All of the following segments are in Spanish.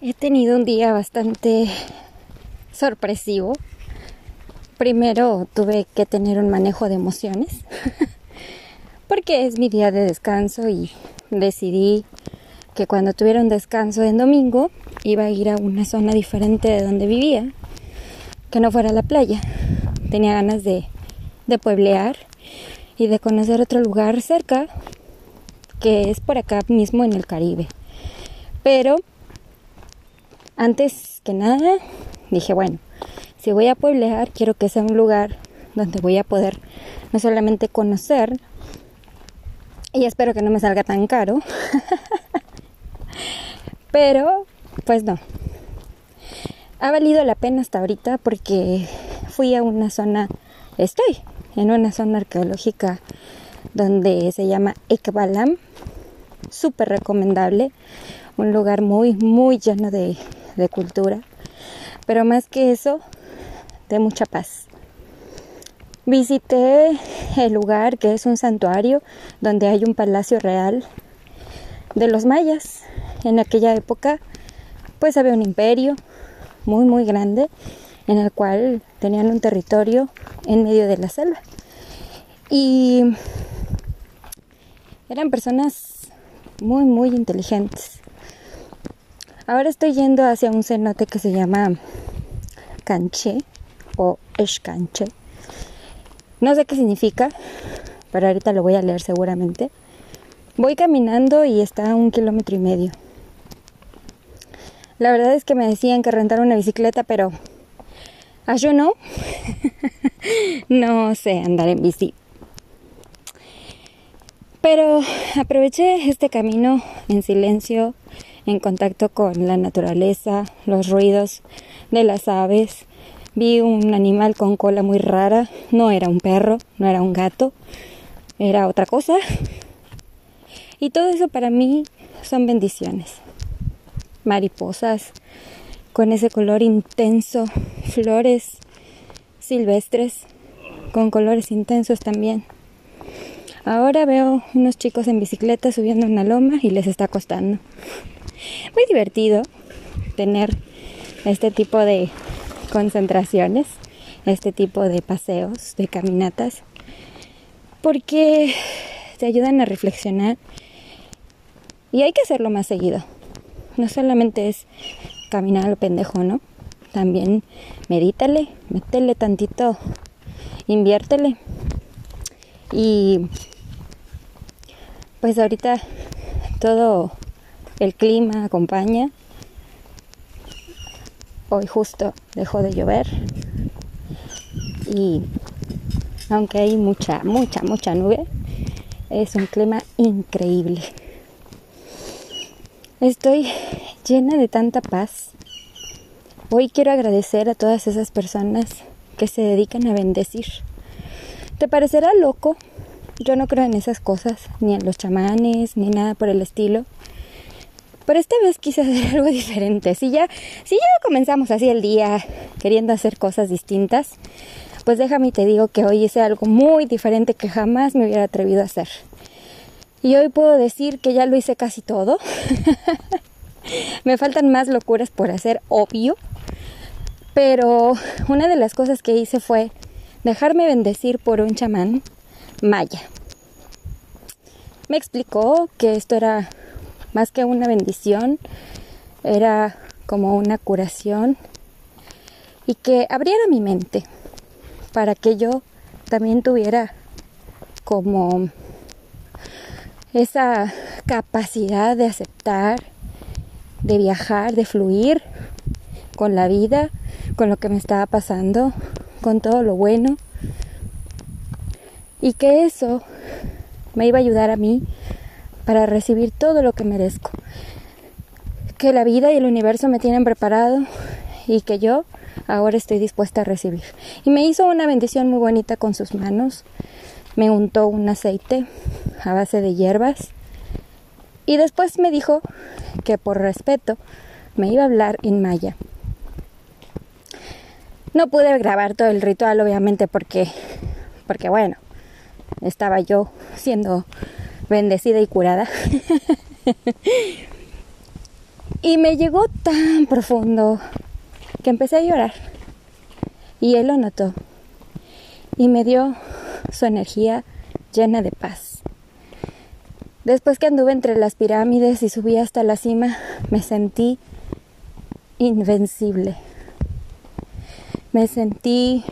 He tenido un día bastante sorpresivo. Primero tuve que tener un manejo de emociones porque es mi día de descanso y decidí que cuando tuviera un descanso en domingo iba a ir a una zona diferente de donde vivía, que no fuera la playa. Tenía ganas de, de pueblear y de conocer otro lugar cerca que es por acá mismo en el Caribe. Pero antes que nada, dije, bueno, si voy a pueblear, quiero que sea un lugar donde voy a poder no solamente conocer, y espero que no me salga tan caro, pero pues no. Ha valido la pena hasta ahorita porque fui a una zona, estoy en una zona arqueológica donde se llama Ekbalam, súper recomendable, un lugar muy, muy lleno de de cultura, pero más que eso, de mucha paz. Visité el lugar que es un santuario donde hay un palacio real de los mayas. En aquella época pues había un imperio muy muy grande en el cual tenían un territorio en medio de la selva. Y eran personas muy muy inteligentes. Ahora estoy yendo hacia un cenote que se llama Canche o Escanche. No sé qué significa, pero ahorita lo voy a leer seguramente. Voy caminando y está a un kilómetro y medio. La verdad es que me decían que rentar una bicicleta, pero yo no. no sé andar en bici. Pero aproveché este camino en silencio en contacto con la naturaleza, los ruidos de las aves. Vi un animal con cola muy rara, no era un perro, no era un gato, era otra cosa. Y todo eso para mí son bendiciones. Mariposas con ese color intenso, flores silvestres con colores intensos también. Ahora veo unos chicos en bicicleta subiendo una loma y les está costando muy divertido tener este tipo de concentraciones, este tipo de paseos, de caminatas, porque te ayudan a reflexionar y hay que hacerlo más seguido. No solamente es caminar al pendejo, ¿no? También medítale, métele tantito, inviértele. Y pues ahorita todo el clima acompaña. Hoy justo dejó de llover y aunque hay mucha, mucha, mucha nube, es un clima increíble. Estoy llena de tanta paz. Hoy quiero agradecer a todas esas personas que se dedican a bendecir. Te parecerá loco, yo no creo en esas cosas, ni en los chamanes, ni nada por el estilo. Pero esta vez quise hacer algo diferente. Si ya, si ya comenzamos así el día queriendo hacer cosas distintas, pues déjame y te digo que hoy hice algo muy diferente que jamás me hubiera atrevido a hacer. Y hoy puedo decir que ya lo hice casi todo. me faltan más locuras por hacer, obvio. Pero una de las cosas que hice fue dejarme bendecir por un chamán maya. Me explicó que esto era más que una bendición, era como una curación y que abriera mi mente para que yo también tuviera como esa capacidad de aceptar, de viajar, de fluir con la vida, con lo que me estaba pasando, con todo lo bueno. Y que eso me iba a ayudar a mí para recibir todo lo que merezco. Que la vida y el universo me tienen preparado y que yo ahora estoy dispuesta a recibir. Y me hizo una bendición muy bonita con sus manos. Me untó un aceite a base de hierbas. Y después me dijo que por respeto me iba a hablar en maya. No pude grabar todo el ritual obviamente porque porque bueno, estaba yo siendo bendecida y curada. Y me llegó tan profundo que empecé a llorar. Y él lo notó. Y me dio su energía llena de paz. Después que anduve entre las pirámides y subí hasta la cima, me sentí invencible. Me sentí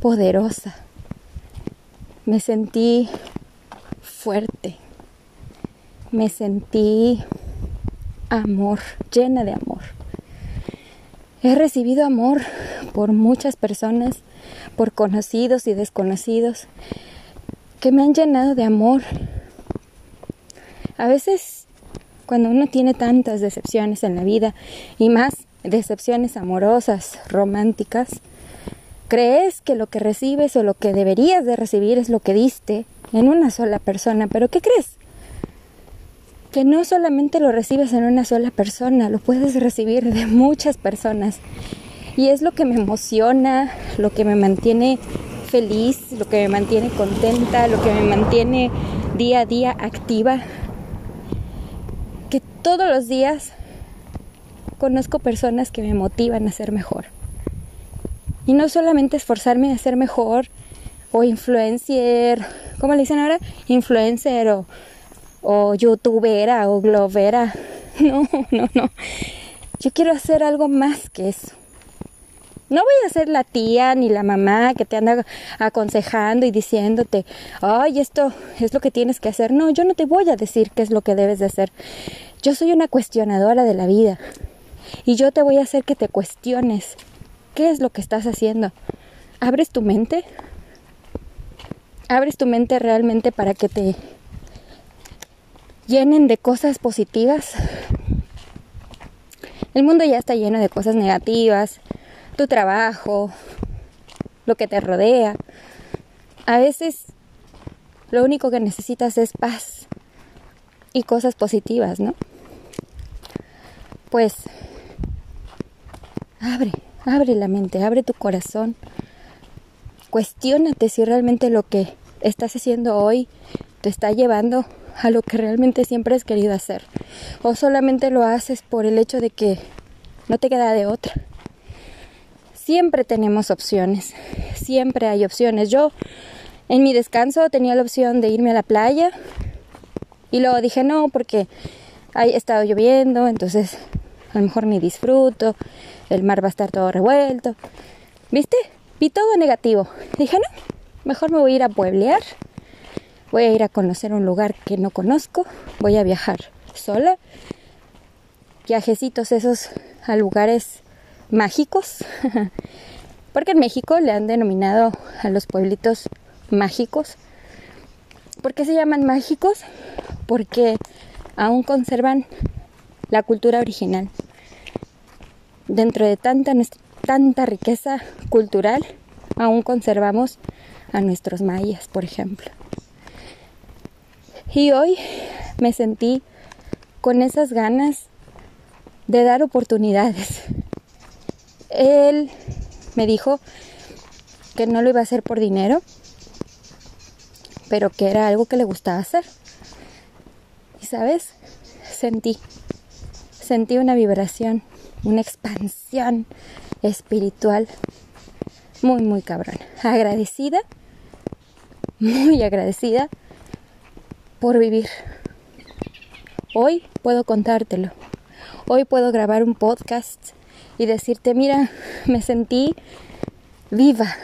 poderosa. Me sentí fuerte. Me sentí amor, llena de amor. He recibido amor por muchas personas, por conocidos y desconocidos, que me han llenado de amor. A veces, cuando uno tiene tantas decepciones en la vida, y más decepciones amorosas, románticas, crees que lo que recibes o lo que deberías de recibir es lo que diste en una sola persona, pero ¿qué crees? Que no solamente lo recibes en una sola persona, lo puedes recibir de muchas personas. Y es lo que me emociona, lo que me mantiene feliz, lo que me mantiene contenta, lo que me mantiene día a día activa. Que todos los días conozco personas que me motivan a ser mejor. Y no solamente esforzarme a ser mejor o influencer, ¿cómo le dicen ahora? Influencer o o youtubera o globera. No, no, no. Yo quiero hacer algo más que eso. No voy a ser la tía ni la mamá que te anda aconsejando y diciéndote, ay, esto es lo que tienes que hacer. No, yo no te voy a decir qué es lo que debes de hacer. Yo soy una cuestionadora de la vida. Y yo te voy a hacer que te cuestiones qué es lo que estás haciendo. ¿Abres tu mente? ¿Abres tu mente realmente para que te llenen de cosas positivas. El mundo ya está lleno de cosas negativas, tu trabajo, lo que te rodea. A veces lo único que necesitas es paz y cosas positivas, ¿no? Pues abre, abre la mente, abre tu corazón. Cuestiónate si realmente lo que estás haciendo hoy te está llevando a lo que realmente siempre has querido hacer. O solamente lo haces por el hecho de que no te queda de otra. Siempre tenemos opciones, siempre hay opciones. Yo en mi descanso tenía la opción de irme a la playa y luego dije no porque ha estado lloviendo, entonces a lo mejor ni disfruto, el mar va a estar todo revuelto. ¿Viste? Vi todo negativo. Dije no, mejor me voy a ir a pueblear voy a ir a conocer un lugar que no conozco, voy a viajar sola, viajecitos esos a lugares mágicos, porque en México le han denominado a los pueblitos mágicos. ¿Por qué se llaman mágicos? Porque aún conservan la cultura original. Dentro de tanta, tanta riqueza cultural, aún conservamos a nuestros mayas, por ejemplo. Y hoy me sentí con esas ganas de dar oportunidades. Él me dijo que no lo iba a hacer por dinero, pero que era algo que le gustaba hacer. Y sabes, sentí, sentí una vibración, una expansión espiritual muy, muy cabrón. Agradecida, muy agradecida por vivir. Hoy puedo contártelo. Hoy puedo grabar un podcast y decirte, mira, me sentí viva.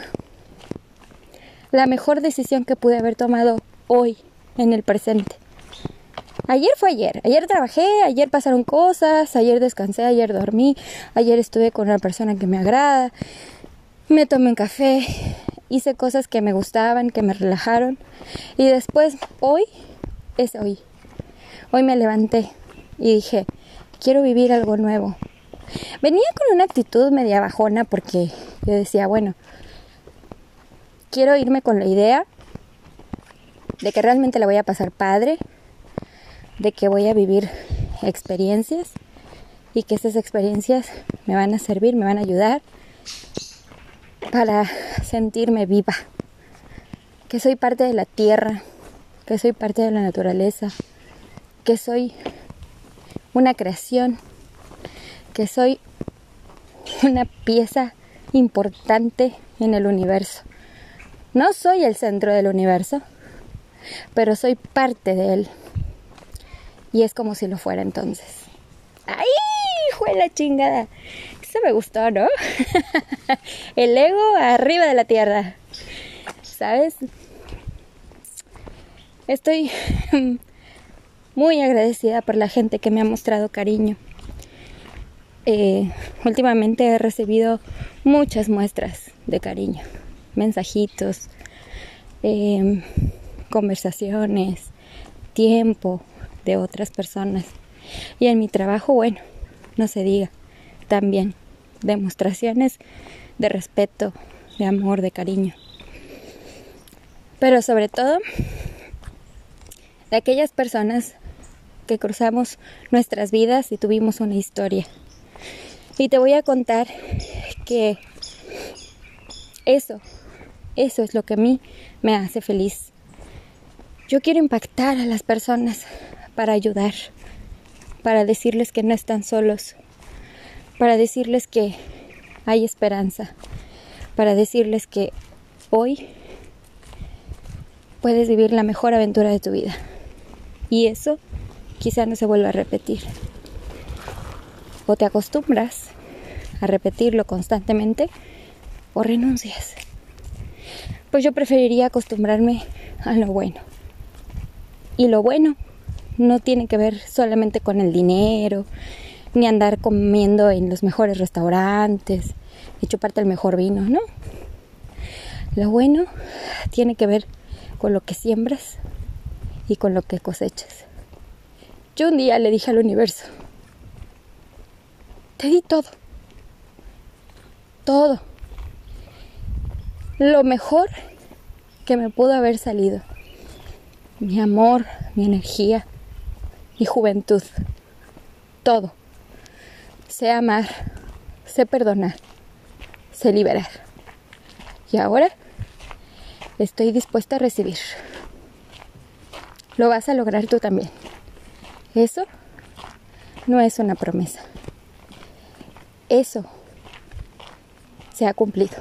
La mejor decisión que pude haber tomado hoy, en el presente. Ayer fue ayer, ayer trabajé, ayer pasaron cosas, ayer descansé, ayer dormí, ayer estuve con una persona que me agrada, me tomé un café, hice cosas que me gustaban, que me relajaron y después hoy es hoy. Hoy me levanté y dije, quiero vivir algo nuevo. Venía con una actitud media bajona porque yo decía, bueno, quiero irme con la idea de que realmente la voy a pasar padre, de que voy a vivir experiencias y que esas experiencias me van a servir, me van a ayudar para sentirme viva, que soy parte de la tierra, que soy parte de la naturaleza, que soy una creación que soy una pieza importante en el universo. No soy el centro del universo, pero soy parte de él. Y es como si lo fuera entonces. ¡Ay! ¡Fue la chingada! Eso me gustó, ¿no? el ego arriba de la tierra. ¿Sabes? Estoy muy agradecida por la gente que me ha mostrado cariño. Eh, últimamente he recibido muchas muestras de cariño, mensajitos, em, conversaciones, tiempo de otras personas. Y en mi trabajo, bueno, no se diga, también demostraciones de respeto, de amor, de cariño. Pero sobre todo, de aquellas personas que cruzamos nuestras vidas y tuvimos una historia. Y te voy a contar que eso, eso es lo que a mí me hace feliz. Yo quiero impactar a las personas para ayudar, para decirles que no están solos, para decirles que hay esperanza, para decirles que hoy puedes vivir la mejor aventura de tu vida. Y eso quizá no se vuelva a repetir. O te acostumbras a repetirlo constantemente o renuncias. Pues yo preferiría acostumbrarme a lo bueno. Y lo bueno no tiene que ver solamente con el dinero, ni andar comiendo en los mejores restaurantes, y chuparte el mejor vino, ¿no? Lo bueno tiene que ver con lo que siembras y con lo que cosechas. Yo un día le dije al universo, te di todo, todo, lo mejor que me pudo haber salido, mi amor, mi energía, mi juventud, todo. Sé amar, sé perdonar, sé liberar. Y ahora estoy dispuesta a recibir. Lo vas a lograr tú también. Eso no es una promesa. Eso se ha cumplido.